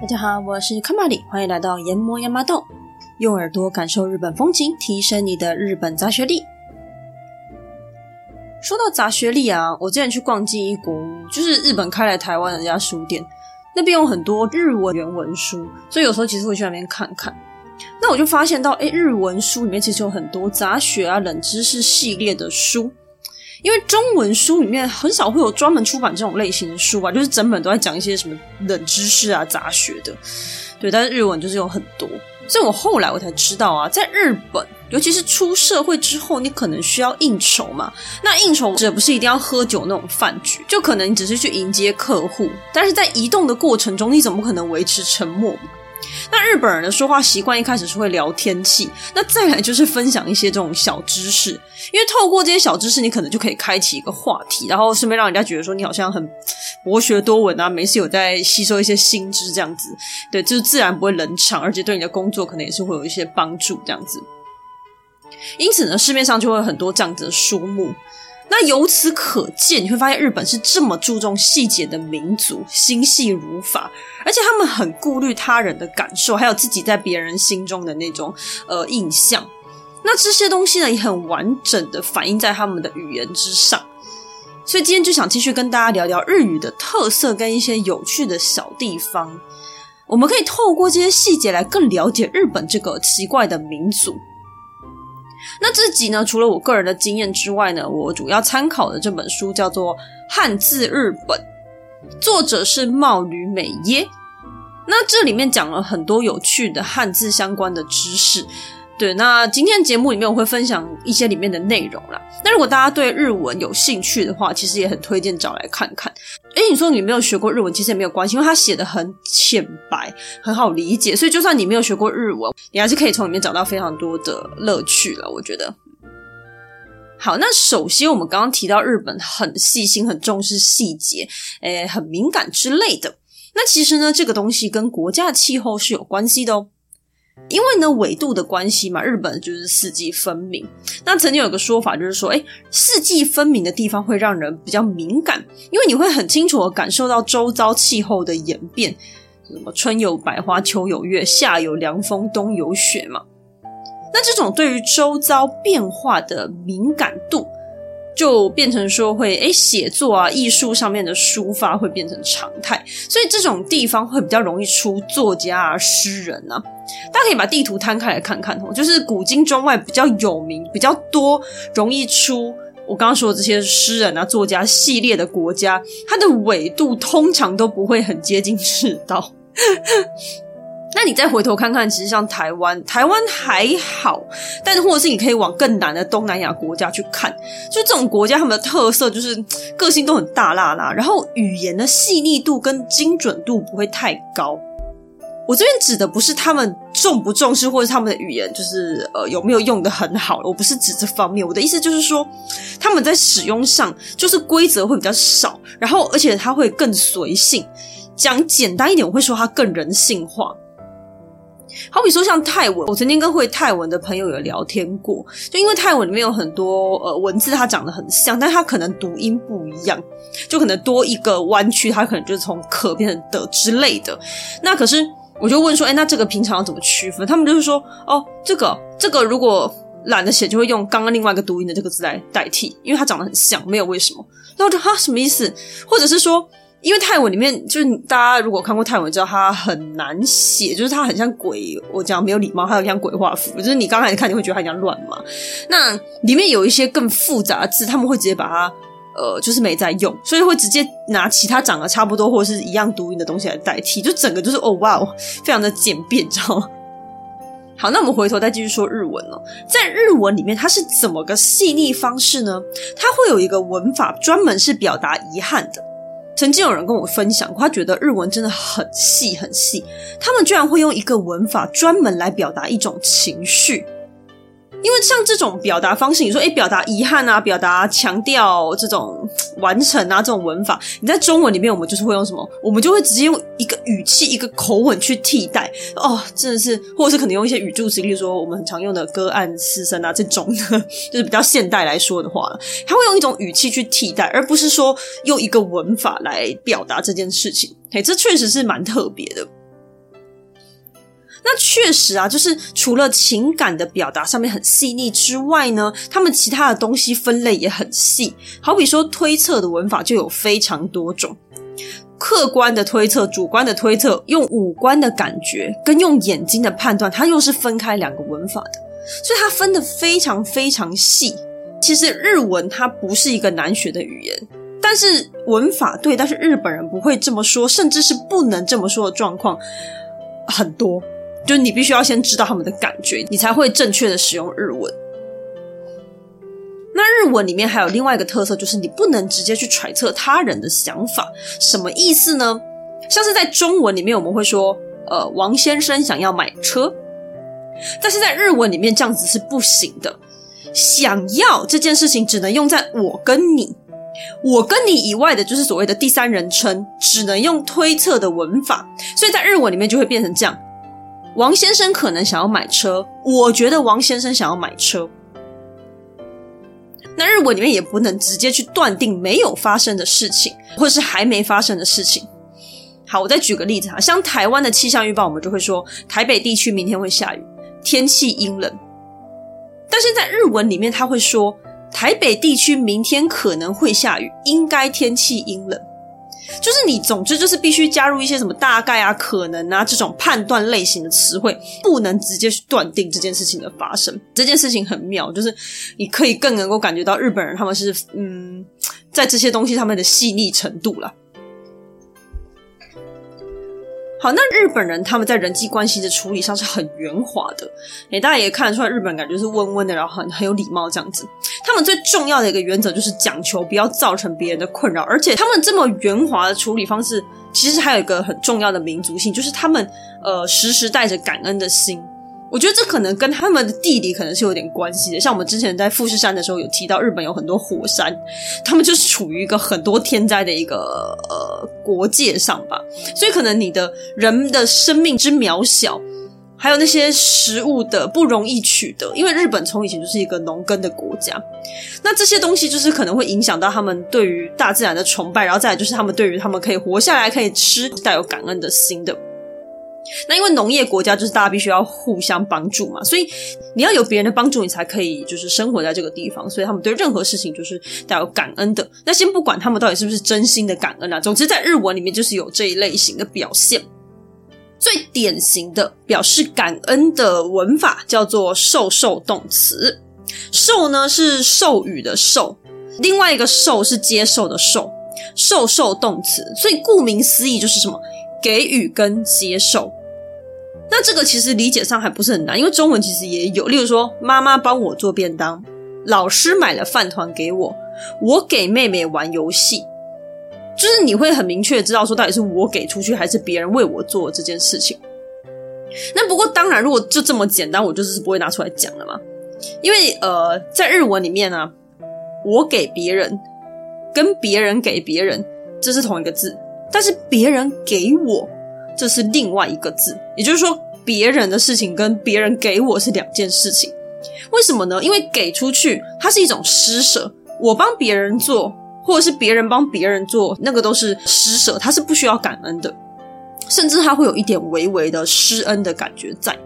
大家好，我是卡玛里，欢迎来到研磨亚麻豆，用耳朵感受日本风情，提升你的日本杂学力。说到杂学力啊，我之前去逛纪伊国，就是日本开来台湾的那家书店，那边有很多日文原文书，所以有时候其实会去那边看看。那我就发现到，诶，日文书里面其实有很多杂学啊、冷知识系列的书。因为中文书里面很少会有专门出版这种类型的书吧，就是整本都在讲一些什么冷知识啊、杂学的，对。但是日文就是有很多，所以我后来我才知道啊，在日本，尤其是出社会之后，你可能需要应酬嘛。那应酬这不是一定要喝酒那种饭局，就可能你只是去迎接客户，但是在移动的过程中，你怎么可能维持沉默？那日本人的说话习惯一开始是会聊天气，那再来就是分享一些这种小知识，因为透过这些小知识，你可能就可以开启一个话题，然后顺便让人家觉得说你好像很博学多闻啊，没事有在吸收一些新知这样子，对，就是自然不会冷场，而且对你的工作可能也是会有一些帮助这样子。因此呢，市面上就会有很多这样子的书目。那由此可见，你会发现日本是这么注重细节的民族，心细如发，而且他们很顾虑他人的感受，还有自己在别人心中的那种呃印象。那这些东西呢，也很完整的反映在他们的语言之上。所以今天就想继续跟大家聊聊日语的特色跟一些有趣的小地方。我们可以透过这些细节来更了解日本这个奇怪的民族。那这集呢，除了我个人的经验之外呢，我主要参考的这本书叫做《汉字日本》，作者是茂吕美耶。那这里面讲了很多有趣的汉字相关的知识。对，那今天节目里面我会分享一些里面的内容啦。那如果大家对日文有兴趣的话，其实也很推荐找来看看。诶，你说你没有学过日文，其实也没有关系，因为它写的很浅白，很好理解，所以就算你没有学过日文，你还是可以从里面找到非常多的乐趣了。我觉得。好，那首先我们刚刚提到日本很细心、很重视细节，诶，很敏感之类的。那其实呢，这个东西跟国家气候是有关系的哦。因为呢，纬度的关系嘛，日本就是四季分明。那曾经有个说法，就是说，诶，四季分明的地方会让人比较敏感，因为你会很清楚地感受到周遭气候的演变，什么春有百花，秋有月，夏有凉风，冬有雪嘛。那这种对于周遭变化的敏感度，就变成说会诶，写作啊，艺术上面的抒发会变成常态，所以这种地方会比较容易出作家啊、诗人啊。大家可以把地图摊开来看看，就是古今中外比较有名、比较多、容易出我刚刚说的这些诗人啊、作家系列的国家，它的纬度通常都不会很接近赤道。那你再回头看看，其实像台湾，台湾还好，但是或者是你可以往更南的东南亚国家去看，就这种国家，他们的特色就是个性都很大剌剌，然后语言的细腻度跟精准度不会太高。我这边指的不是他们重不重视，或者他们的语言就是呃有没有用的很好，我不是指这方面。我的意思就是说，他们在使用上就是规则会比较少，然后而且它会更随性。讲简单一点，我会说它更人性化。好比说像泰文，我曾经跟会泰文的朋友有聊天过，就因为泰文里面有很多呃文字，它长得很像，但它可能读音不一样，就可能多一个弯曲，它可能就是从可变成的之类的。那可是。我就问说，哎，那这个平常要怎么区分？他们就是说，哦，这个这个如果懒得写，就会用刚刚另外一个读音的这个字来代替，因为它长得很像，没有为什么。那我就哈什么意思？或者是说，因为泰文里面就是大家如果看过泰文，知道它很难写，就是它很像鬼，我讲没有礼貌，还有像鬼画符，就是你刚开始看你会觉得它很像乱嘛。那里面有一些更复杂的字，他们会直接把它。呃，就是没在用，所以会直接拿其他长得差不多或者是一样读音的东西来代替，就整个就是哦哇哦，非常的简便，知道吗？好，那我们回头再继续说日文哦，在日文里面它是怎么个细腻方式呢？它会有一个文法专门是表达遗憾的。曾经有人跟我分享过，他觉得日文真的很细很细，他们居然会用一个文法专门来表达一种情绪。因为像这种表达方式，你说诶，表达遗憾啊，表达强调这种完成啊，这种文法，你在中文里面我们就是会用什么？我们就会直接用一个语气、一个口吻去替代。哦，真的是，或者是可能用一些语助词，例如说我们很常用的歌案师生啊这种的，就是比较现代来说的话，他会用一种语气去替代，而不是说用一个文法来表达这件事情。嘿，这确实是蛮特别的。那确实啊，就是除了情感的表达上面很细腻之外呢，他们其他的东西分类也很细。好比说推测的文法就有非常多种，客观的推测、主观的推测，用五官的感觉跟用眼睛的判断，它又是分开两个文法的，所以它分的非常非常细。其实日文它不是一个难学的语言，但是文法对，但是日本人不会这么说，甚至是不能这么说的状况很多。就你必须要先知道他们的感觉，你才会正确的使用日文。那日文里面还有另外一个特色，就是你不能直接去揣测他人的想法。什么意思呢？像是在中文里面，我们会说，呃，王先生想要买车，但是在日文里面这样子是不行的。想要这件事情只能用在我跟你，我跟你以外的，就是所谓的第三人称，只能用推测的文法，所以在日文里面就会变成这样。王先生可能想要买车，我觉得王先生想要买车。那日文里面也不能直接去断定没有发生的事情，或者是还没发生的事情。好，我再举个例子哈，像台湾的气象预报，我们就会说台北地区明天会下雨，天气阴冷。但是在日文里面，他会说台北地区明天可能会下雨，应该天气阴冷。就是你，总之就是必须加入一些什么大概啊、可能啊这种判断类型的词汇，不能直接去断定这件事情的发生。这件事情很妙，就是你可以更能够感觉到日本人他们是嗯，在这些东西他们的细腻程度了。好，那日本人他们在人际关系的处理上是很圆滑的，诶，大家也看得出来，日本感觉是温温的，然后很很有礼貌这样子。他们最重要的一个原则就是讲求不要造成别人的困扰，而且他们这么圆滑的处理方式，其实还有一个很重要的民族性，就是他们呃时时带着感恩的心。我觉得这可能跟他们的地理可能是有点关系的。像我们之前在富士山的时候有提到，日本有很多火山，他们就是处于一个很多天灾的一个呃国界上吧。所以可能你的人的生命之渺小，还有那些食物的不容易取得，因为日本从以前就是一个农耕的国家。那这些东西就是可能会影响到他们对于大自然的崇拜，然后再来就是他们对于他们可以活下来、可以吃，带有感恩的心的。那因为农业国家就是大家必须要互相帮助嘛，所以你要有别人的帮助，你才可以就是生活在这个地方。所以他们对任何事情就是带有感恩的。那先不管他们到底是不是真心的感恩啊，总之在日文里面就是有这一类型的表现。最典型的表示感恩的文法叫做授受动词，授呢是授予的授，另外一个受是接受的受，授受动词。所以顾名思义就是什么？给予跟接受，那这个其实理解上还不是很难，因为中文其实也有，例如说妈妈帮我做便当，老师买了饭团给我，我给妹妹玩游戏，就是你会很明确知道说到底是我给出去还是别人为我做这件事情。那不过当然，如果就这么简单，我就是不会拿出来讲了嘛，因为呃，在日文里面呢，我给别人跟别人给别人，这是同一个字。但是别人给我，这是另外一个字，也就是说，别人的事情跟别人给我是两件事情。为什么呢？因为给出去，它是一种施舍，我帮别人做，或者是别人帮别人做，那个都是施舍，它是不需要感恩的，甚至它会有一点微微的施恩的感觉在。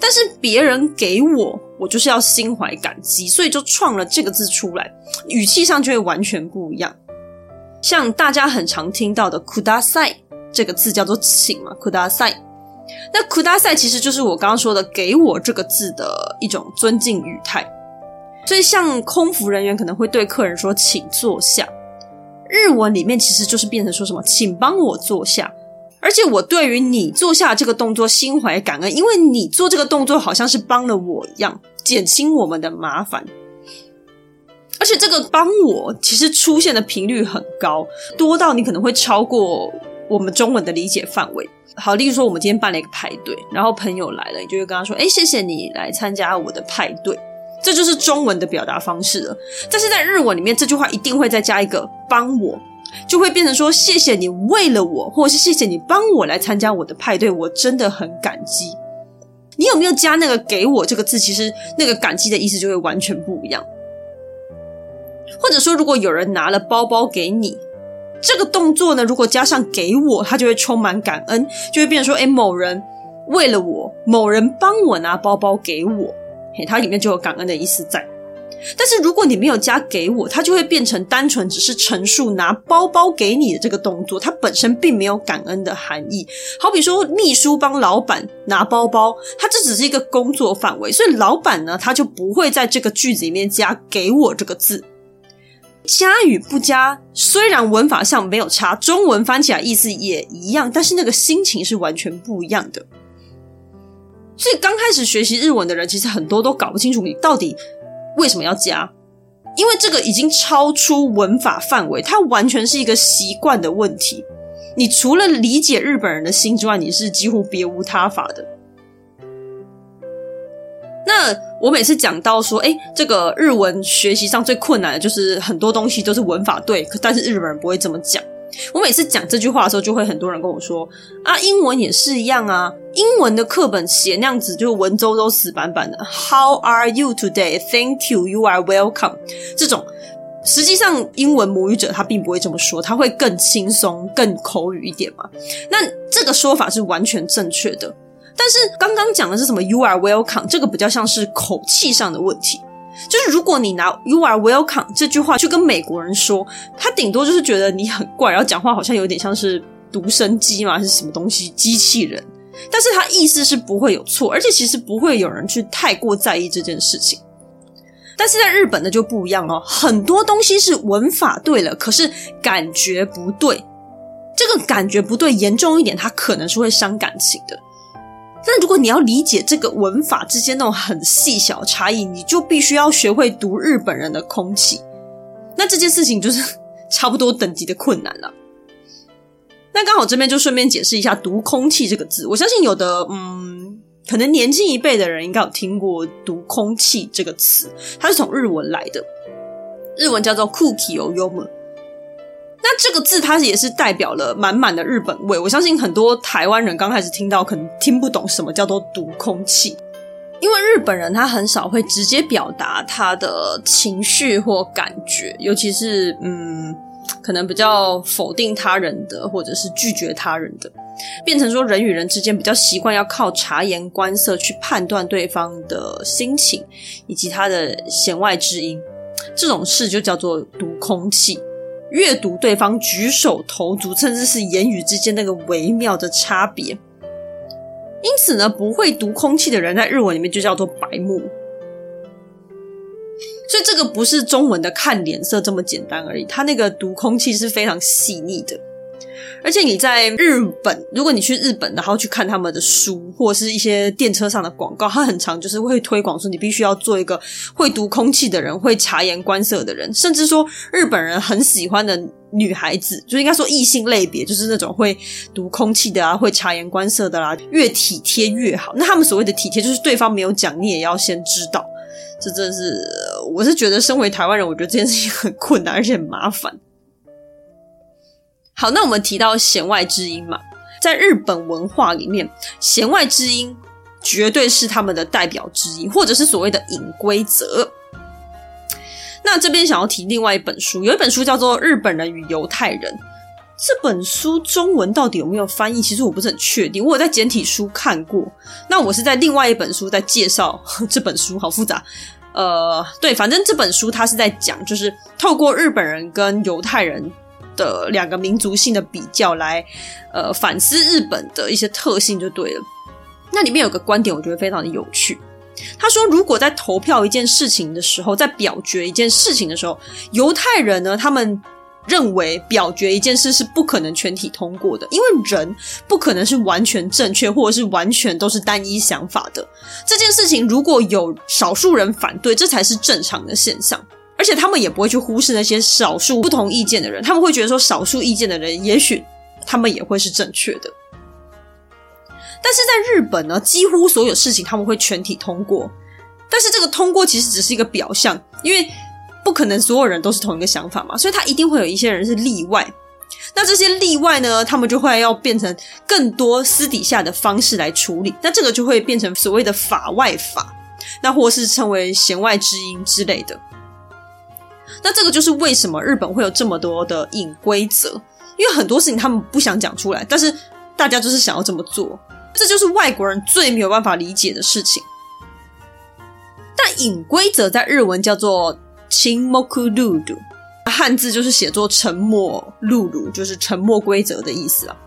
但是别人给我，我就是要心怀感激，所以就创了这个字出来，语气上就会完全不一样。像大家很常听到的“ください”这个字叫做“请”嘛，“ください”。那“ください”其实就是我刚刚说的“给我”这个字的一种尊敬语态。所以，像空服人员可能会对客人说“请坐下”，日文里面其实就是变成说什么“请帮我坐下”，而且我对于你坐下这个动作心怀感恩，因为你做这个动作好像是帮了我一样，减轻我们的麻烦。 而且这个帮我其实出现的频率很高，多到你可能会超过我们中文的理解范围。好，例如说我们今天办了一个派对，然后朋友来了，你就会跟他说：“哎，谢谢你来参加我的派对。”这就是中文的表达方式了。但是在日文里面，这句话一定会再加一个“帮我”，就会变成说：“谢谢你为了我，或者是谢谢你帮我来参加我的派对，我真的很感激。”你有没有加那个“给我”这个字？其实那个感激的意思就会完全不一样。或者说，如果有人拿了包包给你，这个动作呢，如果加上“给我”，它就会充满感恩，就会变成说：“诶，某人为了我，某人帮我拿包包给我，嘿，它里面就有感恩的意思在。”但是如果你没有加给我，它就会变成单纯只是陈述拿包包给你的这个动作，它本身并没有感恩的含义。好比说，秘书帮老板拿包包，它这只是一个工作范围，所以老板呢，他就不会在这个句子里面加给我这个字。加与不加，虽然文法上没有差，中文翻起来意思也一样，但是那个心情是完全不一样的。所以刚开始学习日文的人，其实很多都搞不清楚你到底。为什么要加？因为这个已经超出文法范围，它完全是一个习惯的问题。你除了理解日本人的心之外，你是几乎别无他法的。那我每次讲到说，诶，这个日文学习上最困难的就是很多东西都是文法对，但是日本人不会这么讲。我每次讲这句话的时候，就会很多人跟我说：“啊，英文也是一样啊，英文的课本写那样子，就文绉绉死板板的。How are you today? Thank you. You are welcome。这种实际上英文母语者他并不会这么说，他会更轻松、更口语一点嘛。那这个说法是完全正确的，但是刚刚讲的是什么？You are welcome，这个比较像是口气上的问题。”就是如果你拿 “You are welcome” 这句话去跟美国人说，他顶多就是觉得你很怪，然后讲话好像有点像是独生机嘛，还是什么东西机器人。但是他意思是不会有错，而且其实不会有人去太过在意这件事情。但是在日本呢就不一样哦，很多东西是文法对了，可是感觉不对。这个感觉不对，严重一点，它可能是会伤感情的。但如果你要理解这个文法之间那种很细小的差异，你就必须要学会读日本人的空气。那这件事情就是差不多等级的困难了。那刚好这边就顺便解释一下“读空气”这个字。我相信有的嗯，可能年轻一辈的人应该有听过“读空气”这个词，它是从日文来的，日文叫做 “cookie o yomu”。那这个字，它也是代表了满满的日本味。我相信很多台湾人刚开始听到，可能听不懂什么叫做“读空气”，因为日本人他很少会直接表达他的情绪或感觉，尤其是嗯，可能比较否定他人的，或者是拒绝他人的，变成说人与人之间比较习惯要靠察言观色去判断对方的心情以及他的弦外之音，这种事就叫做“读空气”。阅读对方举手投足，甚至是言语之间那个微妙的差别，因此呢，不会读空气的人在日文里面就叫做白目。所以这个不是中文的看脸色这么简单而已，他那个读空气是非常细腻的。而且你在日本，如果你去日本，然后去看他们的书或者是一些电车上的广告，它很常就是会推广说你必须要做一个会读空气的人，会察言观色的人，甚至说日本人很喜欢的女孩子，就应该说异性类别，就是那种会读空气的啊，会察言观色的啦、越体贴越好。那他们所谓的体贴，就是对方没有讲，你也要先知道。这真是，我是觉得身为台湾人，我觉得这件事情很困难，而且很麻烦。好，那我们提到弦外之音嘛，在日本文化里面，弦外之音绝对是他们的代表之一，或者是所谓的隐规则。那这边想要提另外一本书，有一本书叫做《日本人与犹太人》，这本书中文到底有没有翻译？其实我不是很确定。我有在简体书看过，那我是在另外一本书在介绍 这本书，好复杂。呃，对，反正这本书它是在讲，就是透过日本人跟犹太人。的两个民族性的比较来，呃，反思日本的一些特性就对了。那里面有个观点，我觉得非常的有趣。他说，如果在投票一件事情的时候，在表决一件事情的时候，犹太人呢，他们认为表决一件事是不可能全体通过的，因为人不可能是完全正确，或者是完全都是单一想法的。这件事情如果有少数人反对，这才是正常的现象。而且他们也不会去忽视那些少数不同意见的人，他们会觉得说，少数意见的人也许他们也会是正确的。但是在日本呢，几乎所有事情他们会全体通过，但是这个通过其实只是一个表象，因为不可能所有人都是同一个想法嘛，所以他一定会有一些人是例外。那这些例外呢，他们就会要变成更多私底下的方式来处理，那这个就会变成所谓的法外法，那或是称为弦外之音之类的。那这个就是为什么日本会有这么多的隐规则，因为很多事情他们不想讲出来，但是大家就是想要这么做。这就是外国人最没有办法理解的事情。但隐规则在日文叫做“沈黙ルール”，汉字就是写作“沉默ルール”，就是沉默规则的意思啊。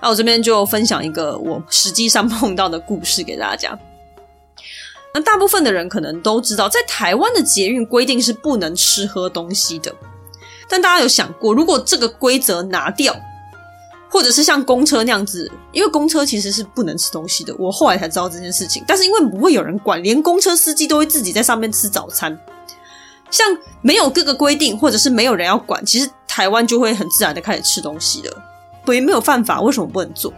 那我这边就分享一个我实际上碰到的故事给大家。 那大部分的人可能都知道，在台湾的捷运规定是不能吃喝东西的。但大家有想过，如果这个规则拿掉？或者是像公车那样子，因为公车其实是不能吃东西的。我后来才知道这件事情，但是因为不会有人管，连公车司机都会自己在上面吃早餐。像没有各个规定，或者是没有人要管，其实台湾就会很自然的开始吃东西了。所以没有犯法，为什么不能做？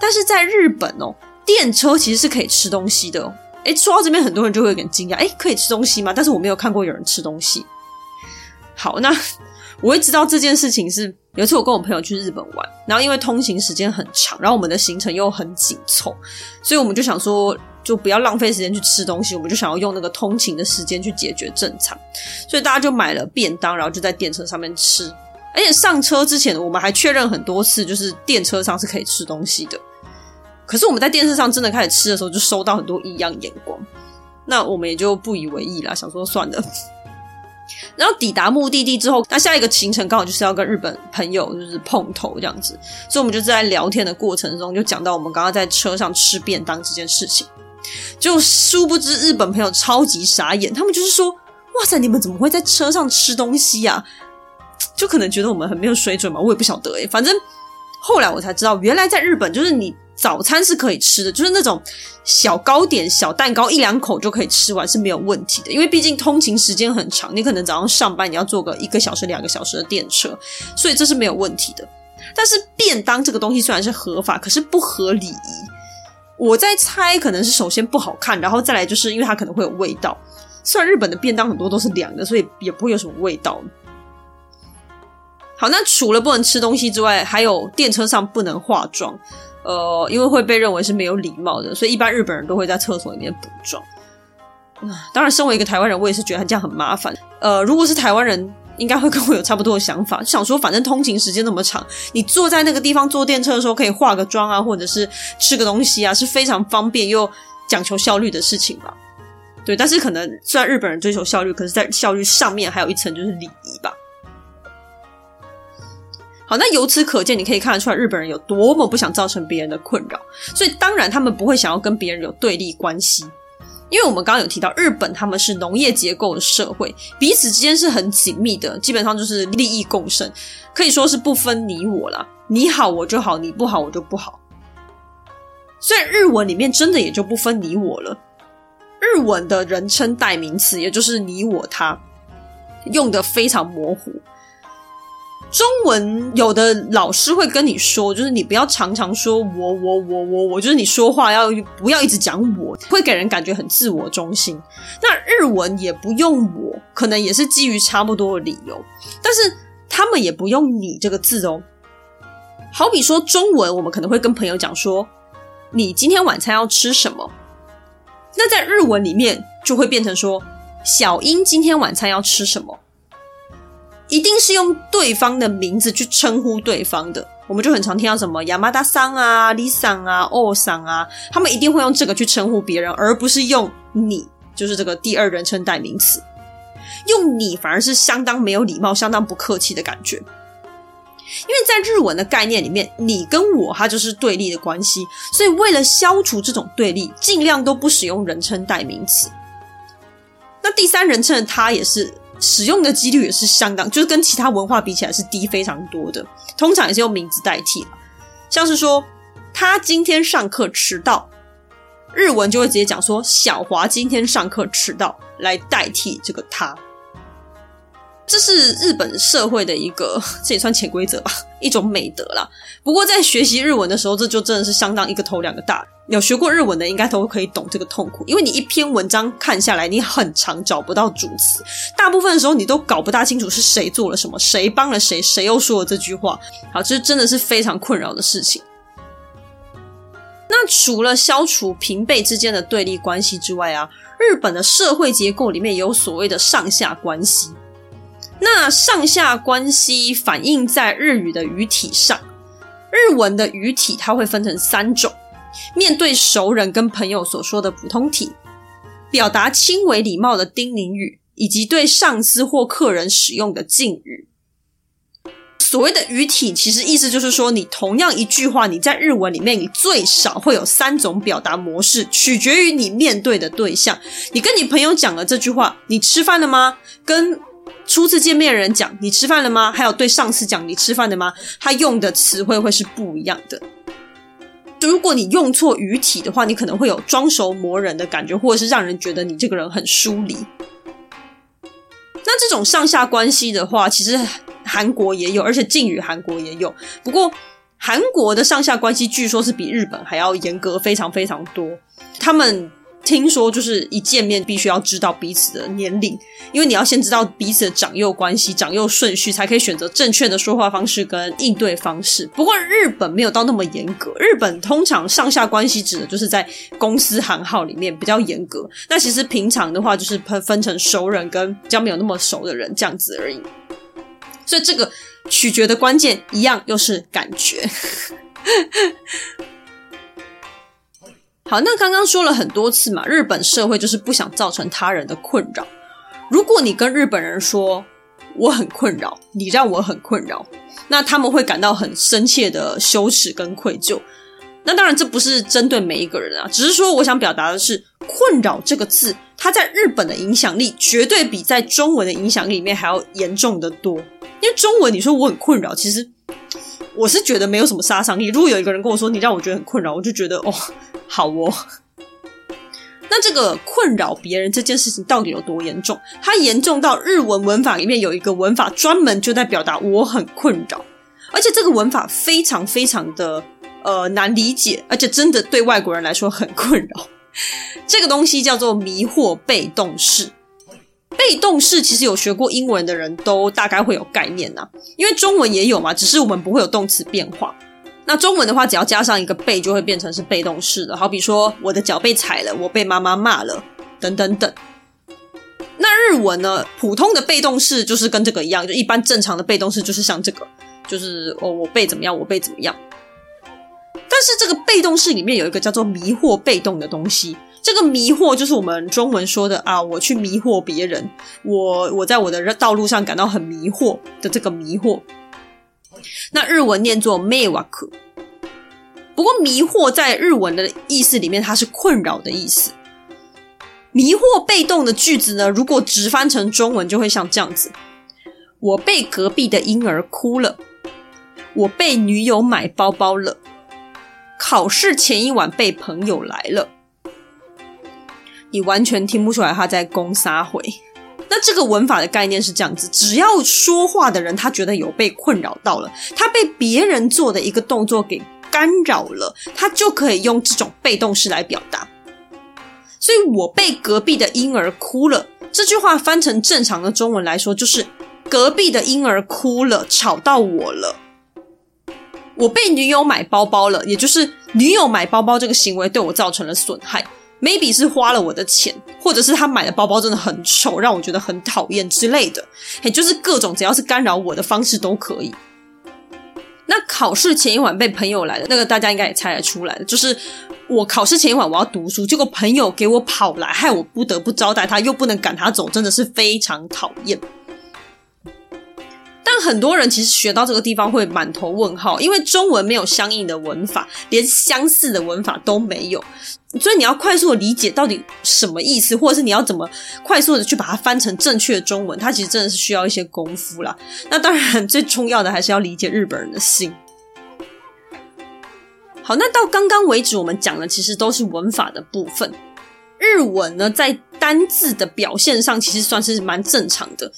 但是在日本哦，电车其实是可以吃东西的哦。诶，说到这边，很多人就会有点惊讶，诶，可以吃东西吗？但是我没有看过有人吃东西。好，那我会知道这件事情是。有一次我跟我朋友去日本玩，然后因为通勤时间很长，然后我们的行程又很紧凑，所以我们就想说，就不要浪费时间去吃东西，我们就想要用那个通勤的时间去解决正餐，所以大家就买了便当，然后就在电车上面吃。而且上车之前，我们还确认很多次，就是电车上是可以吃东西的。可是我们在电视上真的开始吃的时候，就收到很多异样眼光，那我们也就不以为意啦，想说算了。然后抵达目的地之后，那下一个行程刚好就是要跟日本朋友就是碰头这样子，所以我们就在聊天的过程中就讲到我们刚刚在车上吃便当这件事情，就殊不知日本朋友超级傻眼，他们就是说：“哇塞，你们怎么会在车上吃东西呀？”就可能觉得我们很没有水准嘛，我也不晓得诶，反正后来我才知道，原来在日本就是你。早餐是可以吃的，就是那种小糕点、小蛋糕，一两口就可以吃完是没有问题的。因为毕竟通勤时间很长，你可能早上上班你要坐个一个小时、两个小时的电车，所以这是没有问题的。但是便当这个东西虽然是合法，可是不合礼仪。我在猜，可能是首先不好看，然后再来就是因为它可能会有味道。虽然日本的便当很多都是凉的，所以也不会有什么味道。好，那除了不能吃东西之外，还有电车上不能化妆。呃，因为会被认为是没有礼貌的，所以一般日本人都会在厕所里面补妆。当然，身为一个台湾人，我也是觉得这样很麻烦。呃，如果是台湾人，应该会跟我有差不多的想法，想说反正通勤时间那么长，你坐在那个地方坐电车的时候可以化个妆啊，或者是吃个东西啊，是非常方便又讲求效率的事情吧。对，但是可能虽然日本人追求效率，可是在效率上面还有一层就是礼仪吧。好，那由此可见，你可以看得出来日本人有多么不想造成别人的困扰，所以当然他们不会想要跟别人有对立关系，因为我们刚刚有提到，日本他们是农业结构的社会，彼此之间是很紧密的，基本上就是利益共生，可以说是不分你我啦，你好我就好，你不好我就不好。所以日文里面真的也就不分你我了，日文的人称代名词也就是你我他，用得非常模糊。中文有的老师会跟你说，就是你不要常常说我我我我我，就是你说话要不要一直讲我，会给人感觉很自我中心。那日文也不用我，可能也是基于差不多的理由，但是他们也不用你这个字哦。好比说中文，我们可能会跟朋友讲说，你今天晚餐要吃什么？那在日文里面就会变成说，小英今天晚餐要吃什么？一定是用对方的名字去称呼对方的，我们就很常听到什么亚麻达桑啊、李桑啊、欧桑啊，他们一定会用这个去称呼别人，而不是用你，就是这个第二人称代名词。用你反而是相当没有礼貌、相当不客气的感觉。因为在日文的概念里面，你跟我它就是对立的关系，所以为了消除这种对立，尽量都不使用人称代名词。那第三人称的他也是。使用的几率也是相当，就是跟其他文化比起来是低非常多的。通常也是用名字代替，像是说他今天上课迟到，日文就会直接讲说小华今天上课迟到来代替这个他。这是日本社会的一个，这也算潜规则吧，一种美德啦。不过在学习日文的时候，这就真的是相当一个头两个大。有学过日文的应该都可以懂这个痛苦，因为你一篇文章看下来，你很常找不到主词，大部分的时候你都搞不大清楚是谁做了什么，谁帮了谁，谁又说了这句话。好，这真的是非常困扰的事情。那除了消除平辈之间的对立关系之外啊，日本的社会结构里面也有所谓的上下关系。那上下关系反映在日语的语体上，日文的语体它会分成三种：面对熟人跟朋友所说的普通体，表达轻微礼貌的叮咛语，以及对上司或客人使用的敬语。所谓的语体，其实意思就是说，你同样一句话，你在日文里面，你最少会有三种表达模式，取决于你面对的对象。你跟你朋友讲了这句话，你吃饭了吗？跟初次见面的人讲，你吃饭了吗？还有对上司讲，你吃饭了吗？他用的词汇会是不一样的。如果你用错语体的话，你可能会有装熟磨人的感觉，或者是让人觉得你这个人很疏离。那这种上下关系的话，其实。韩国也有，而且敬语韩国也有。不过，韩国的上下关系据说是比日本还要严格，非常非常多。他们听说就是一见面必须要知道彼此的年龄，因为你要先知道彼此的长幼关系、长幼顺序，才可以选择正确的说话方式跟应对方式。不过，日本没有到那么严格。日本通常上下关系指的就是在公司行号里面比较严格。那其实平常的话，就是分分成熟人跟比较没有那么熟的人这样子而已。所以这个取决的关键一样，又是感觉。好，那刚刚说了很多次嘛，日本社会就是不想造成他人的困扰。如果你跟日本人说我很困扰，你让我很困扰，那他们会感到很深切的羞耻跟愧疚。那当然，这不是针对每一个人啊，只是说我想表达的是“困扰”这个字，它在日本的影响力绝对比在中文的影响力里面还要严重的多。因为中文你说我很困扰，其实我是觉得没有什么杀伤力。如果有一个人跟我说你让我觉得很困扰，我就觉得哦，好哦。那这个困扰别人这件事情到底有多严重？它严重到日文文法里面有一个文法专门就在表达我很困扰，而且这个文法非常非常的。呃，难理解，而且真的对外国人来说很困扰。这个东西叫做迷惑被动式。被动式其实有学过英文的人都大概会有概念呐、啊，因为中文也有嘛，只是我们不会有动词变化。那中文的话，只要加上一个被，就会变成是被动式的。好比说，我的脚被踩了，我被妈妈骂了，等等等。那日文呢，普通的被动式就是跟这个一样，就一般正常的被动式就是像这个，就是哦，我被怎么样，我被怎么样。但是这个被动式里面有一个叫做迷惑被动的东西，这个迷惑就是我们中文说的啊，我去迷惑别人，我我在我的道路上感到很迷惑的这个迷惑。那日文念作迷惑，不过迷惑在日文的意思里面，它是困扰的意思。迷惑被动的句子呢，如果直翻成中文就会像这样子：我被隔壁的婴儿哭了，我被女友买包包了。考试前一晚被朋友来了，你完全听不出来他在攻杀回。那这个文法的概念是这样子：只要说话的人他觉得有被困扰到了，他被别人做的一个动作给干扰了，他就可以用这种被动式来表达。所以我被隔壁的婴儿哭了，这句话翻成正常的中文来说，就是隔壁的婴儿哭了，吵到我了。我被女友买包包了，也就是女友买包包这个行为对我造成了损害，maybe 是花了我的钱，或者是他买的包包真的很丑，让我觉得很讨厌之类的，也就是各种只要是干扰我的方式都可以。那考试前一晚被朋友来了，那个大家应该也猜得出来的，就是我考试前一晚我要读书，结果朋友给我跑来，害我不得不招待他，又不能赶他走，真的是非常讨厌。很多人其实学到这个地方会满头问号，因为中文没有相应的文法，连相似的文法都没有，所以你要快速的理解到底什么意思，或者是你要怎么快速的去把它翻成正确的中文，它其实真的是需要一些功夫啦。那当然，最重要的还是要理解日本人的心。好，那到刚刚为止，我们讲的其实都是文法的部分。日文呢，在单字的表现上，其实算是蛮正常的。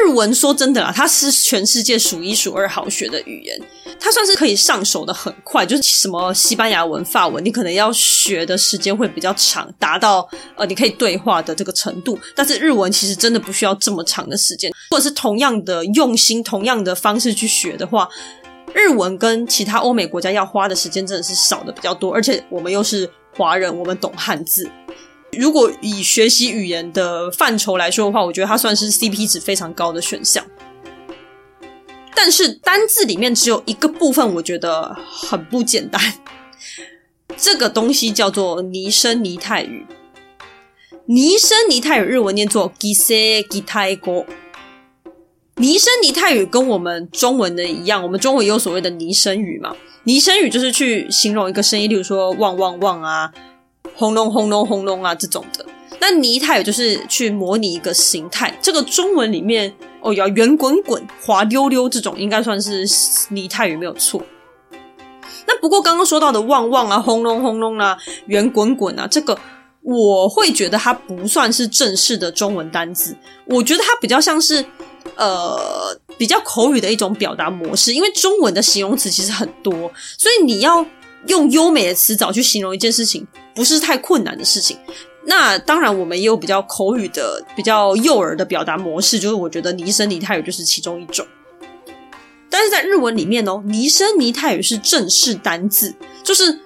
日文说真的啦，它是全世界数一数二好学的语言，它算是可以上手的很快。就是什么西班牙文、法文，你可能要学的时间会比较长，达到呃你可以对话的这个程度。但是日文其实真的不需要这么长的时间，或者是同样的用心、同样的方式去学的话，日文跟其他欧美国家要花的时间真的是少的比较多。而且我们又是华人，我们懂汉字。如果以学习语言的范畴来说的话，我觉得它算是 CP 值非常高的选项。但是单字里面只有一个部分，我觉得很不简单。这个东西叫做拟声拟态语。拟声拟态语日文念作 g i s e gitaigo”。拟声拟态语跟我们中文的一样，我们中文也有所谓的拟声语嘛。拟声语就是去形容一个声音，例如说“汪汪汪”啊。轰隆轰隆轰隆啊，这种的。那拟态就是去模拟一个形态。这个中文里面哦，要圆滚滚、滑溜溜这种，应该算是拟态语没有错。那不过刚刚说到的旺旺啊、轰隆轰隆啊、圆滚滚啊，这个我会觉得它不算是正式的中文单字。我觉得它比较像是呃比较口语的一种表达模式，因为中文的形容词其实很多，所以你要。用优美的词藻去形容一件事情，不是太困难的事情。那当然，我们也有比较口语的、比较幼儿的表达模式，就是我觉得拟声拟态语就是其中一种。但是在日文里面哦，拟声拟态语是正式单字，就是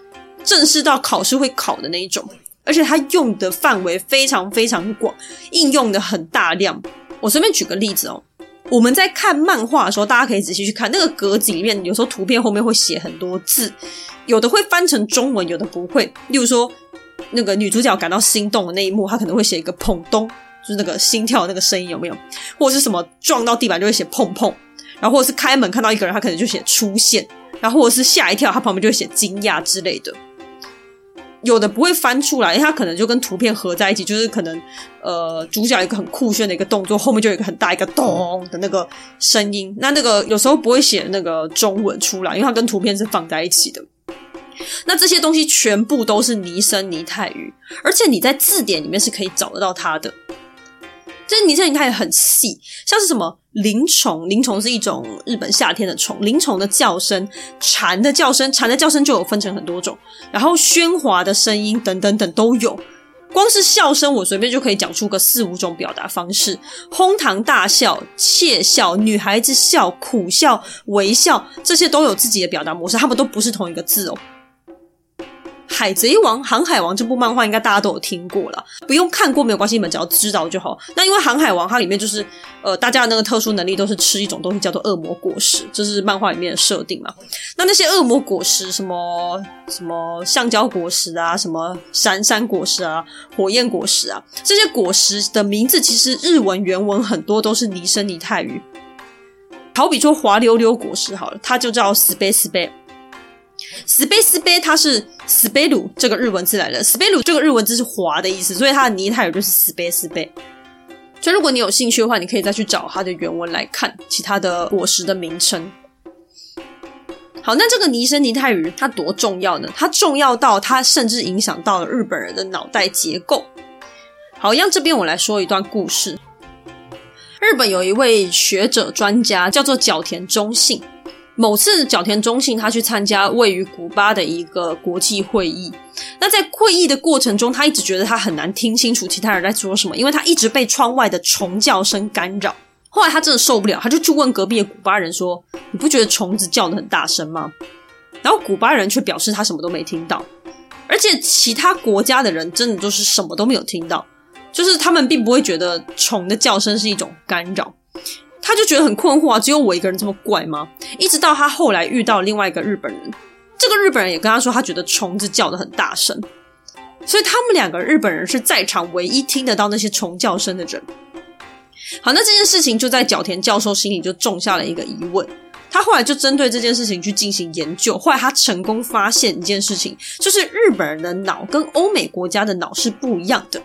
正式到考试会考的那一种，而且它用的范围非常非常广，应用的很大量。我随便举个例子哦。我们在看漫画的时候，大家可以仔细去看那个格子里面，有时候图片后面会写很多字，有的会翻成中文，有的不会。例如说，那个女主角感到心动的那一幕，她可能会写一个“砰咚”，就是那个心跳的那个声音，有没有？或者是什么撞到地板就会写“砰砰”，然后或者是开门看到一个人，他可能就写“出现”，然后或者是吓一跳，他旁边就会写“惊讶”之类的。有的不会翻出来，因为它可能就跟图片合在一起，就是可能呃主角一个很酷炫的一个动作，后面就有一个很大一个咚的那个声音。那那个有时候不会写那个中文出来，因为它跟图片是放在一起的。那这些东西全部都是拟声拟泰语，而且你在字典里面是可以找得到它的。就是拟声拟态很细，像是什么林虫，林虫是一种日本夏天的虫，林虫的叫声，蝉的叫声，蝉的叫声就有分成很多种，然后喧哗的声音等等等都有。光是笑声，我随便就可以讲出个四五种表达方式：哄堂大笑、窃笑、女孩子笑、苦笑、微笑，这些都有自己的表达模式，他们都不是同一个字哦。海贼王、航海王这部漫画应该大家都有听过了，不用看过没有关系，你们只要知道就好。那因为航海王它里面就是呃，大家的那个特殊能力都是吃一种东西叫做恶魔果实，这是漫画里面的设定嘛。那那些恶魔果实，什么什么橡胶果实啊，什么闪闪果实啊，火焰果实啊，这些果实的名字其实日文原文很多都是拟声拟态语。好比说滑溜溜果实好了，它就叫 space space。Space Bay 它是 spelu 这个日文字来的，spelu 这个日文字是滑的意思，所以它的拟态语就是 space Bay。所以如果你有兴趣的话，你可以再去找它的原文来看其他的果实的名称。好，那这个拟声拟态语它多重要呢？它重要到它甚至影响到了日本人的脑袋结构。好，让这边我来说一段故事。日本有一位学者专家叫做角田忠信。某次，角田中信他去参加位于古巴的一个国际会议。那在会议的过程中，他一直觉得他很难听清楚其他人在说什么，因为他一直被窗外的虫叫声干扰。后来他真的受不了，他就去问隔壁的古巴人说：“你不觉得虫子叫得很大声吗？”然后古巴人却表示他什么都没听到，而且其他国家的人真的就是什么都没有听到，就是他们并不会觉得虫的叫声是一种干扰。他就觉得很困惑啊，只有我一个人这么怪吗？一直到他后来遇到另外一个日本人，这个日本人也跟他说，他觉得虫子叫得很大声，所以他们两个日本人是在场唯一听得到那些虫叫声的人。好，那这件事情就在角田教授心里就种下了一个疑问，他后来就针对这件事情去进行研究，后来他成功发现一件事情，就是日本人的脑跟欧美国家的脑是不一样的。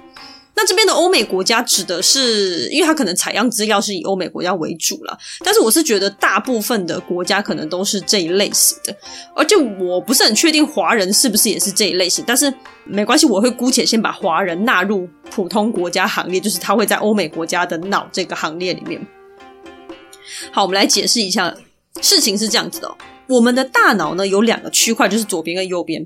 那这边的欧美国家指的是，因为它可能采样资料是以欧美国家为主了，但是我是觉得大部分的国家可能都是这一类型的，而且我不是很确定华人是不是也是这一类型，但是没关系，我会姑且先把华人纳入普通国家行列，就是他会在欧美国家的脑这个行列里面。好，我们来解释一下，事情是这样子的。我们的大脑呢，有两个区块，就是左边跟右边。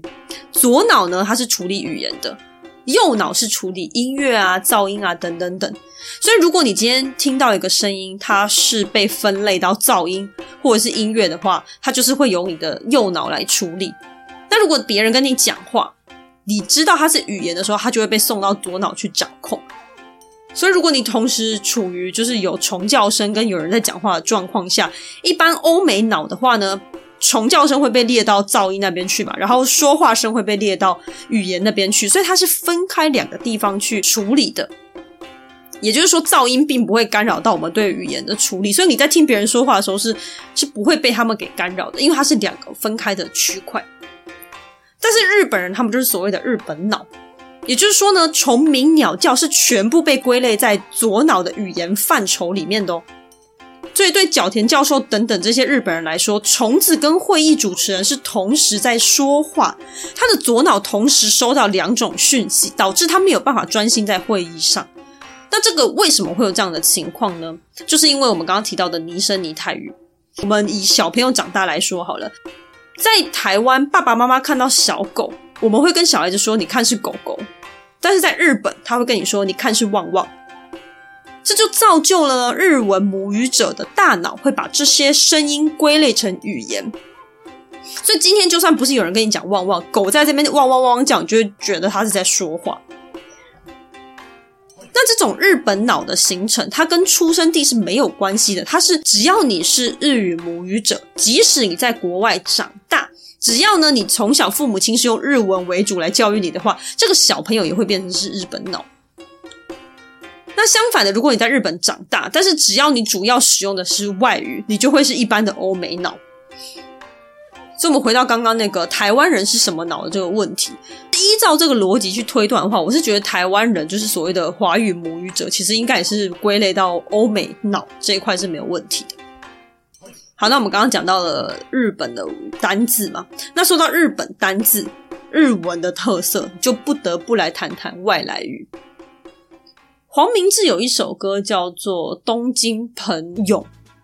左脑呢，它是处理语言的；右脑是处理音乐啊、噪音啊等等等。所以，如果你今天听到一个声音，它是被分类到噪音或者是音乐的话，它就是会由你的右脑来处理。那如果别人跟你讲话，你知道它是语言的时候，它就会被送到左脑去掌控。所以，如果你同时处于就是有虫叫声跟有人在讲话的状况下，一般欧美脑的话呢，虫叫声会被列到噪音那边去嘛，然后说话声会被列到语言那边去，所以它是分开两个地方去处理的。也就是说，噪音并不会干扰到我们对语言的处理，所以你在听别人说话的时候是是不会被他们给干扰的，因为它是两个分开的区块。但是日本人他们就是所谓的日本脑。也就是说呢，虫鸣鸟叫是全部被归类在左脑的语言范畴里面的哦。所以对角田教授等等这些日本人来说，虫子跟会议主持人是同时在说话，他的左脑同时收到两种讯息，导致他没有办法专心在会议上。那这个为什么会有这样的情况呢？就是因为我们刚刚提到的尼生尼态语。我们以小朋友长大来说好了，在台湾，爸爸妈妈看到小狗。我们会跟小孩子说：“你看是狗狗。”但是在日本，他会跟你说：“你看是旺旺。”这就造就了日文母语者的大脑会把这些声音归类成语言。所以今天就算不是有人跟你讲“旺旺”，狗在这边汪汪汪讲，就会觉得它是在说话。那这种日本脑的形成，它跟出生地是没有关系的。它是只要你是日语母语者，即使你在国外长大。只要呢，你从小父母亲是用日文为主来教育你的话，这个小朋友也会变成是日本脑。那相反的，如果你在日本长大，但是只要你主要使用的是外语，你就会是一般的欧美脑。所以，我们回到刚刚那个台湾人是什么脑的这个问题，依照这个逻辑去推断的话，我是觉得台湾人就是所谓的华语母语者，其实应该也是归类到欧美脑这一块是没有问题的。好，那我们刚刚讲到了日本的单字嘛，那说到日本单字，日文的特色，就不得不来谈谈外来语。黄明志有一首歌叫做《东京朋友》，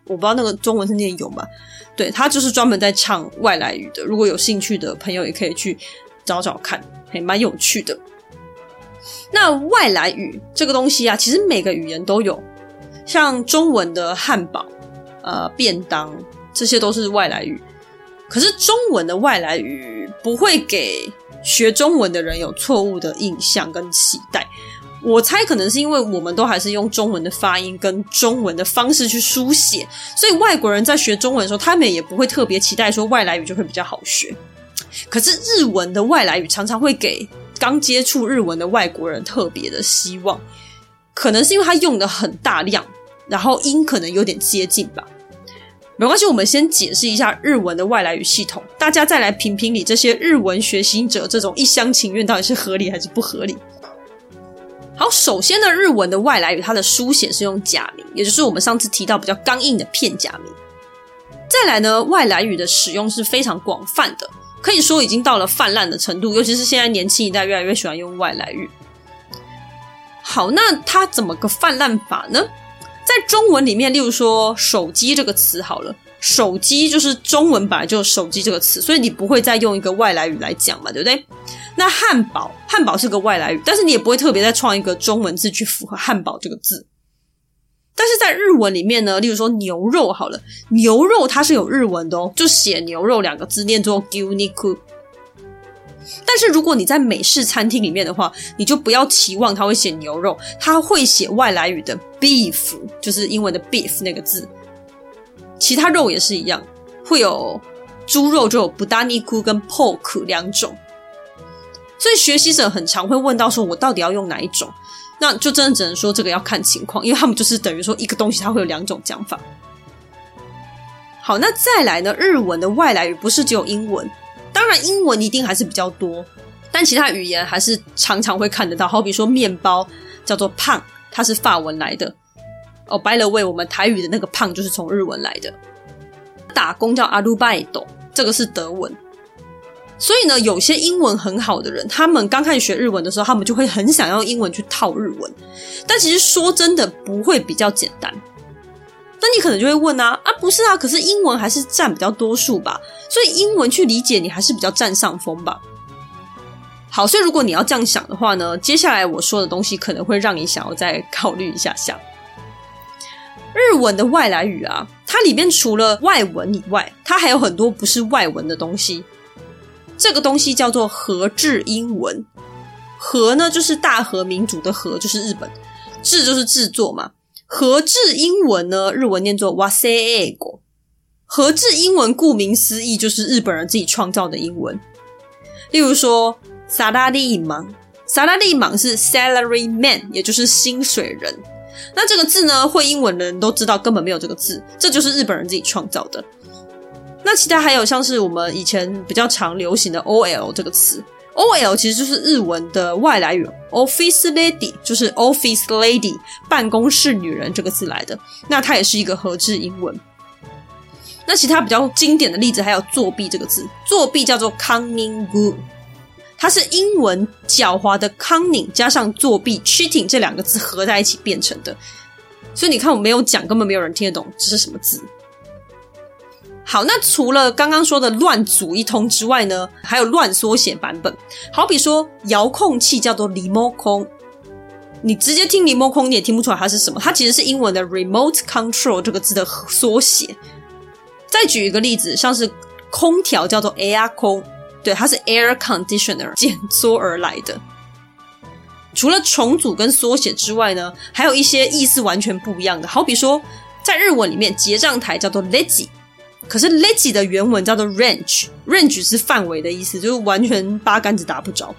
我不知道那个中文是念勇吧？对，他就是专门在唱外来语的。如果有兴趣的朋友，也可以去找找看，还蛮有趣的。那外来语这个东西啊，其实每个语言都有，像中文的汉堡。呃，便当，这些都是外来语。可是中文的外来语不会给学中文的人有错误的印象跟期待。我猜可能是因为我们都还是用中文的发音跟中文的方式去书写，所以外国人在学中文的时候，他们也不会特别期待说外来语就会比较好学。可是日文的外来语常常会给刚接触日文的外国人特别的希望，可能是因为他用的很大量。然后音可能有点接近吧，没关系，我们先解释一下日文的外来语系统，大家再来评评理这些日文学习者这种一厢情愿到底是合理还是不合理。好，首先呢，日文的外来语它的书写是用假名，也就是我们上次提到比较刚硬的片假名。再来呢，外来语的使用是非常广泛的，可以说已经到了泛滥的程度，尤其是现在年轻一代越来越喜欢用外来语。好，那它怎么个泛滥法呢？在中文里面，例如说“手机”这个词，好了，“手机”就是中文本来就“手机”这个词，所以你不会再用一个外来语来讲嘛，对不对？那汉堡，汉堡是个外来语，但是你也不会特别再创一个中文字去符合汉堡这个字。但是在日文里面呢，例如说牛肉，好了，牛肉它是有日文的哦，就写牛肉两个字，念作 gyuniku。但是如果你在美式餐厅里面的话，你就不要期望他会写牛肉，他会写外来语的 beef，就是英文的 beef 那个字。其他肉也是一样，会有猪肉就有布达尼库跟 pork 两种。所以学习者很常会问到说，我到底要用哪一种？那就真的只能说这个要看情况，因为他们就是等于说一个东西它会有两种讲法。好，那再来呢？日文的外来语不是只有英文。当然，英文一定还是比较多，但其他语言还是常常会看得到。好比说，面包叫做“胖”，它是法文来的。哦，by the way，我们台语的那个“胖”就是从日文来的。打工叫アルバイト，这个是德文。所以呢，有些英文很好的人，他们刚开始学日文的时候，他们就会很想要英文去套日文。但其实说真的，不会比较简单。 那你可能就会问啊啊，不是啊，可是英文还是占比较多数吧，所以英文去理解你还是比较占上风吧。好，所以如果你要这样想的话呢，接下来我说的东西可能会让你想要再考虑一下下。 日文的外来语啊，它里面除了外文以外，它还有很多不是外文的东西。这个东西叫做和制英文。和呢，就是大和民主的和，就是日本；制就是制作嘛。和制英文呢，日文念作わせ英语。和制英文顾名思义，就是日本人自己创造的英文。例如说，サラリーマン，サラリーマン是 salary man，也就是薪水人。 那这个字呢，会英文的人都知道根本没有这个字，这就是日本人自己创造的。那其他还有像是我们以前比较常流行的 OL 这个词，OL 其实就是日文的外来语，office lady 就是 office lady 办公室女人这个字来的。那它也是一个合制英文。那其他比较经典的例子还有作弊这个字，作弊叫做 cunning good”。它是英文狡猾的 cunning 加上作弊 cheating 这两个字合在一起变成的，所以你看我没有讲，根本没有人听得懂这是什么字。好，那除了刚刚说的乱组一通之外呢，还有乱缩写版本。好比说遥控器叫做 remote，你直接听 remote 你也听不出来它是什么，它其实是英文的 remote control 这个字的缩写。再举一个例子，像是空调叫做 aircon。对，它是 air conditioner 简缩而来的。除了重组跟缩写之外呢，还有一些意思完全不一样的。好比说，在日文里面，结账台叫做 leji，可是 leji 的原文叫做 range，range 是范围的意思，就是完全八竿子打不着。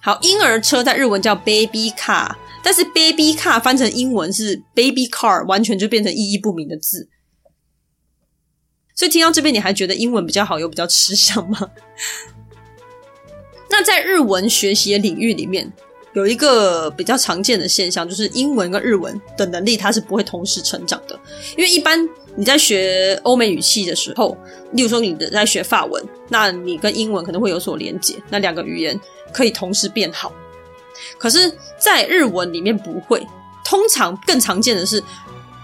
好，婴儿车在日文叫 baby car，但是 baby car 翻成英文是 baby car，完全就变成意义不明的字。所以听到这边，你还觉得英文比较好，又比较吃香吗？那在日文学习的领域里面，有一个比较常见的现象，就是英文跟日文的能力它是不会同时成长的。因为一般你在学欧美语系的时候，例如说你的在学法文，那你跟英文可能会有所连结，那两个语言可以同时变好。可是，在日文里面不会，通常更常见的是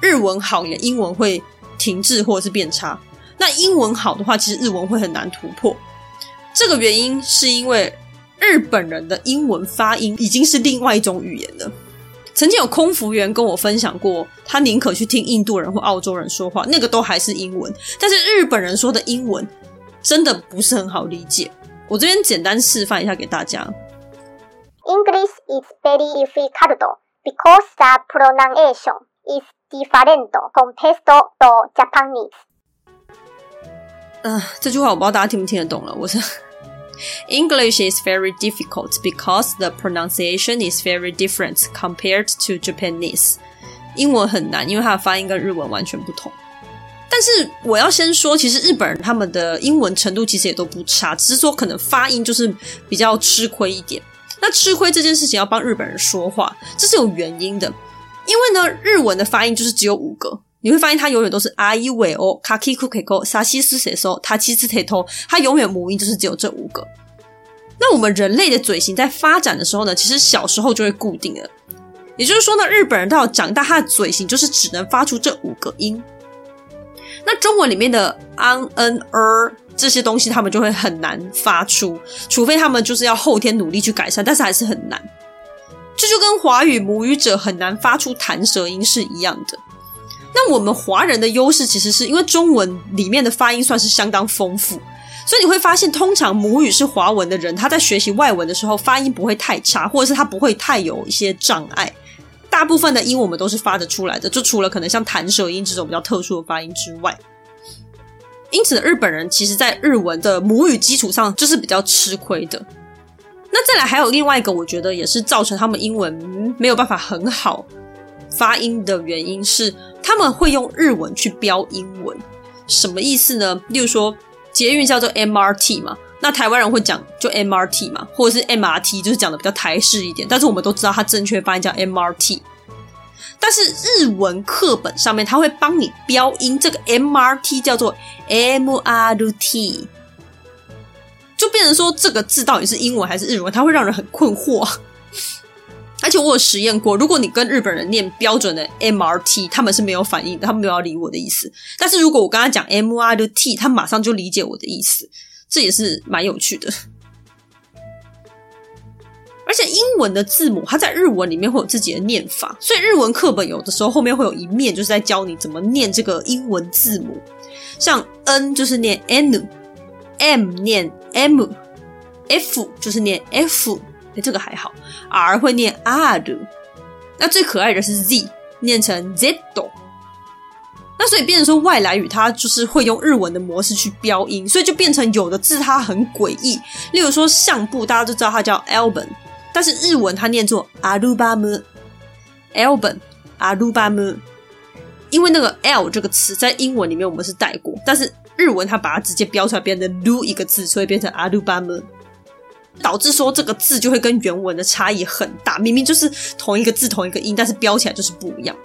日文好，你的英文会停滞或者是变差。那英文好的话，其实日文会很难突破。这个原因是因为日本人的英文发音已经是另外一种语言了。曾经有空服员跟我分享过，他宁可去听印度人或澳洲人说话，那个都还是英文。但是日本人说的英文真的不是很好理解。我这边简单示范一下给大家。English is very difficult because the pronunciation is different compared to Japanese. 嗯、这句话我不知道大家听不听得懂了。我是 English is very difficult because the pronunciation is very different compared to Japanese。英文很难，因为它的发音跟日文完全不同。但是我要先说，其实日本人他们的英文程度其实也都不差，只是说可能发音就是比较吃亏一点。那吃亏这件事情要帮日本人说话，这是有原因的。因为呢，日文的发音就是只有五个。你会发现它永远都是啊、一、尾、哦、卡、基、库、克、口、沙、西、斯、谁、说、他、七、次、铁、头，它永远母音就是只有这五个。那我们人类的嘴型在发展的时候呢，其实小时候就会固定了。也就是说呢，日本人到长大，他的嘴型就是只能发出这五个音。那中文里面的 ang、n、er 这些东西，他们就会很难发出，除非他们就是要后天努力去改善，但是还是很难。这就跟华语母语者很难发出弹舌音是一样的。那我们华人的优势其实是因为中文里面的发音算是相当丰富，所以你会发现，通常母语是华文的人，他在学习外文的时候发音不会太差，或者是他不会太有一些障碍。大部分的音我们都是发得出来的，就除了可能像弹舌音这种比较特殊的发音之外。因此，日本人其实在日文的母语基础上就是比较吃亏的。那再来还有另外一个，我觉得也是造成他们英文没有办法很好发音的原因是。他们会用日文去标英文，什么意思呢？例如说，捷运叫做 MRT 嘛，那台湾人会讲就 MRT 嘛，或者是 MRT，就是讲的比较台式一点。但是我们都知道它正确发音叫 MRT，但是日文课本上面它会帮你标音，这个 MRT 叫做 MRT，就变成说这个字到底是英文还是日文，它会让人很困惑。而且我有实验过，如果你跟日本人念标准的 MRT，他们是没有反应的，他们没有要理我的意思。但是如果我跟他讲 MRT，他马上就理解我的意思，这也是蛮有趣的。而且英文的字母，它在日文里面会有自己的念法，所以日文课本有的时候后面会有一面就是在教你怎么念这个英文字母，像 N 就是念 N，M 念 M，F 就是念 F，哎，这个还好，R 会念 R，那最可爱的是 Z，念成 Z。那所以变成说外来语，它就是会用日文的模式去标音，所以就变成有的字它很诡异，例如说相簿，大家都知道它叫 album。但是日文它念作アルバム，album，アルバム，因为那个 L 这个词在英文里面我们是带过，但是日文它把它直接标出来，变成 lu 一个字，所以变成アルバム， 导致说这个字就会跟原文的差异很大，明明就是同一个字同一个音，但是标起来就是不一样。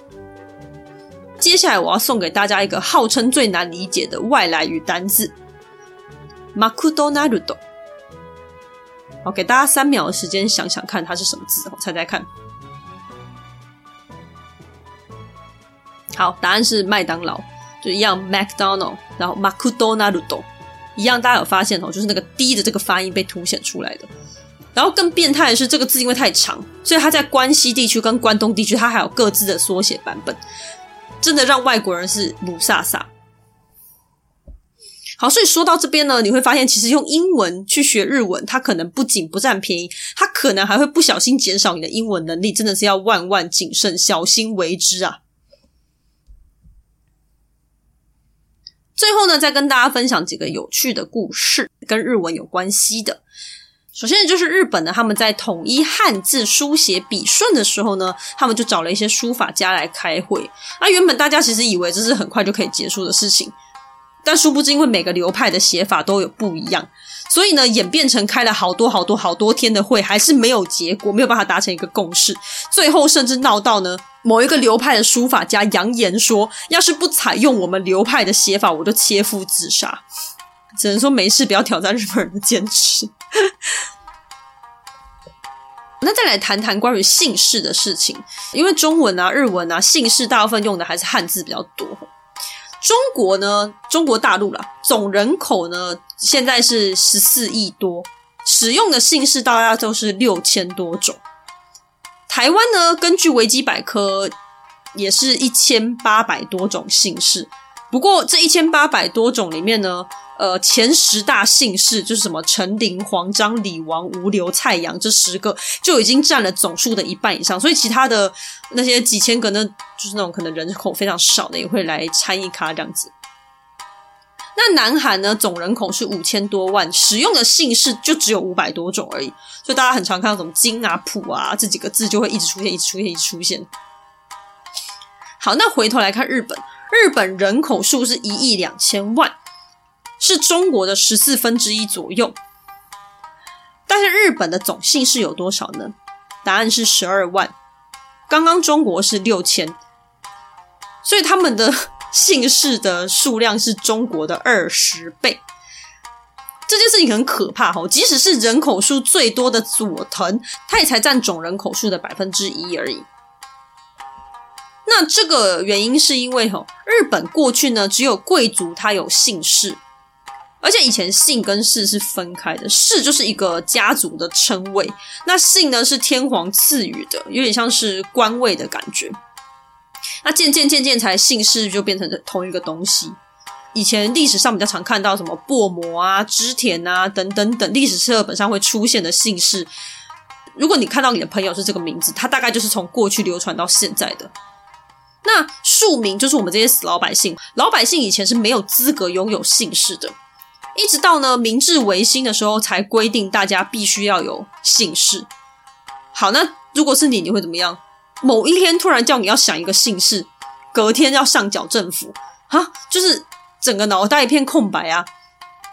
接下来我要送给大家一个号称最难理解的外来语单字，マクドナルド。好，给大家三秒的时间想想看它是什么字，我猜猜看。好，答案是麦当劳，就一样 McDonald，然后マクドナルド 一样，大家有发现哦，就是那个 D 的这个发音被凸显出来的。然后更变态的是，这个字因为太长，所以它在关西地区跟关东地区，它还有各自的缩写版本，真的让外国人是雾煞煞。好，所以说到这边呢，你会发现，其实用英文去学日文，它可能不仅不占便宜，它可能还会不小心减少你的英文能力，真的是要万万谨慎，小心为之啊！最后呢，再跟大家分享几个有趣的故事，跟日文有关系的。首先，就是日本呢，他们在统一汉字书写笔顺的时候呢，他们就找了一些书法家来开会。那原本大家其实以为这是很快就可以结束的事情。但殊不知，因为每个流派的写法都有不一样，所以呢，演变成开了好多好多好多天的会，还是没有结果，没有办法达成一个共识。最后甚至闹到呢，某一个流派的书法家扬言说，要是不采用我们流派的写法，我就切腹自杀。只能说没事，不要挑战日本人的坚持。那再来谈谈关于姓氏的事情，因为中文啊、日文啊，姓氏大部分用的还是汉字比较多。中国呢，中国大陆啦，总人口呢现在是十四亿多，使用的姓氏大概都是六千多种。台湾呢，根据维基百科，也是一千八百多种姓氏。不过这一千八百多种里面呢，呃，前十大姓氏就是什么陈林、黄张、李王、吴刘、蔡杨这十个，就已经占了总数的一半以上。所以其他的那些几千个呢，就是那种可能人口非常少的，也会来参一咖这样子。那南韩呢，总人口是五千多万，使用的姓氏就只有五百多种而已。所以大家很常看到什么金啊、朴啊这几个字，就会一直出现、一直出现、一直出现。好，那回头来看日本，日本人口数是一亿两千万。是中国的十四分之一左右，但是日本的总姓氏有多少呢？答案是十二万。刚刚中国是六千，所以他们的姓氏的数量是中国的二十倍。这件事情很可怕哈，即使是人口数最多的佐藤，他也才占总人口数的百分之一而已。那这个原因是因为哈，日本过去呢只有贵族他有姓氏。而且以前姓跟氏是分开的，氏就是一个家族的称谓，那姓呢是天皇赐予的，有点像是官位的感觉。那渐渐渐渐才姓氏就变成同一个东西。以前历史上比较常看到什么薄膜啊、织田啊等等等历史课本上会出现的姓氏，如果你看到你的朋友是这个名字，他大概就是从过去流传到现在的。那庶民就是我们这些死老百姓，老百姓以前是没有资格拥有姓氏的。一直到呢明治维新的时候，才规定大家必须要有姓氏。好，那如果是你，你会怎么样？某一天突然叫你要想一个姓氏，隔天要上缴政府，哈，就是整个脑袋一片空白啊！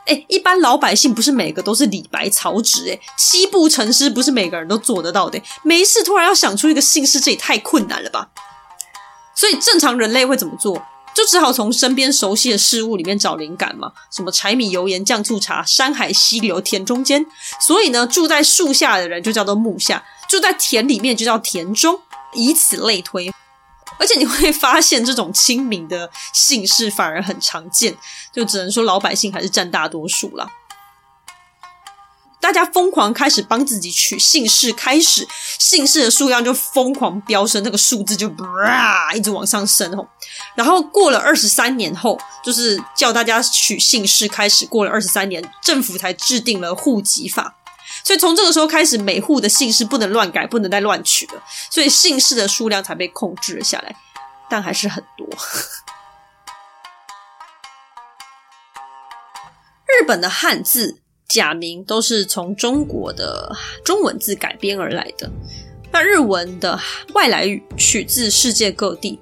诶，一般老百姓不是每个都是李白、曹植，诶，七步成诗不是每个人都做得到的。没事，突然要想出一个姓氏，这也太困难了吧？所以正常人类会怎么做？就只好从身边熟悉的事物里面找灵感嘛，什么柴米油盐酱醋茶、山海溪流田中间。所以呢，住在树下的人就叫做木下，住在田里面就叫田中，以此类推。而且你会发现，这种亲民的姓氏反而很常见，就只能说老百姓还是占大多数了。大家疯狂开始帮自己取姓氏，开始姓氏的数量就疯狂飙升，那个数字就一直往上升哦。然后过了二十三年后，就是叫大家取姓氏开始，过了二十三年，政府才制定了户籍法。所以从这个时候开始，每户的姓氏不能乱改，不能再乱取了，所以姓氏的数量才被控制了下来，但还是很多。日本的汉字。假名都是从中国的中文字改编而来的。那日文的外来语取自世界各地，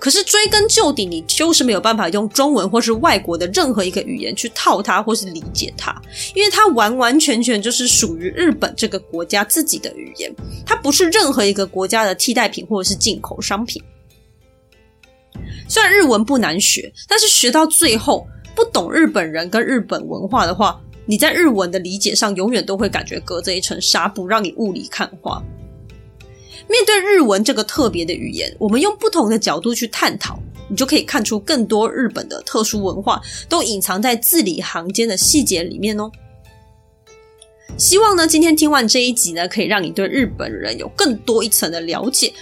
可是追根究底，你就是没有办法用中文或是外国的任何一个语言去套它或是理解它，因为它完完全全就是属于日本这个国家自己的语言，它不是任何一个国家的替代品或者是进口商品。虽然日文不难学，但是学到最后，不懂日本人跟日本文化的话，你在日文的理解上，永远都会感觉隔着一层纱布，让你雾里看花。面对日文这个特别的语言，我们用不同的角度去探讨，你就可以看出更多日本的特殊文化，都隐藏在字里行间的细节里面哦。希望呢，今天听完这一集呢，可以让你对日本人有更多一层的了解。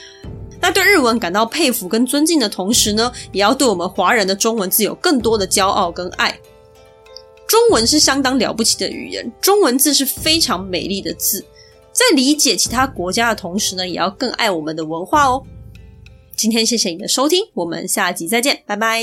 那对日文感到佩服跟尊敬的同时呢，也要对我们华人的中文字有更多的骄傲跟爱。中文是相当了不起的语言，中文字是非常美丽的字。在理解其他国家的同时呢，也要更爱我们的文化哦。今天谢谢你的收听，我们下集再见，拜拜。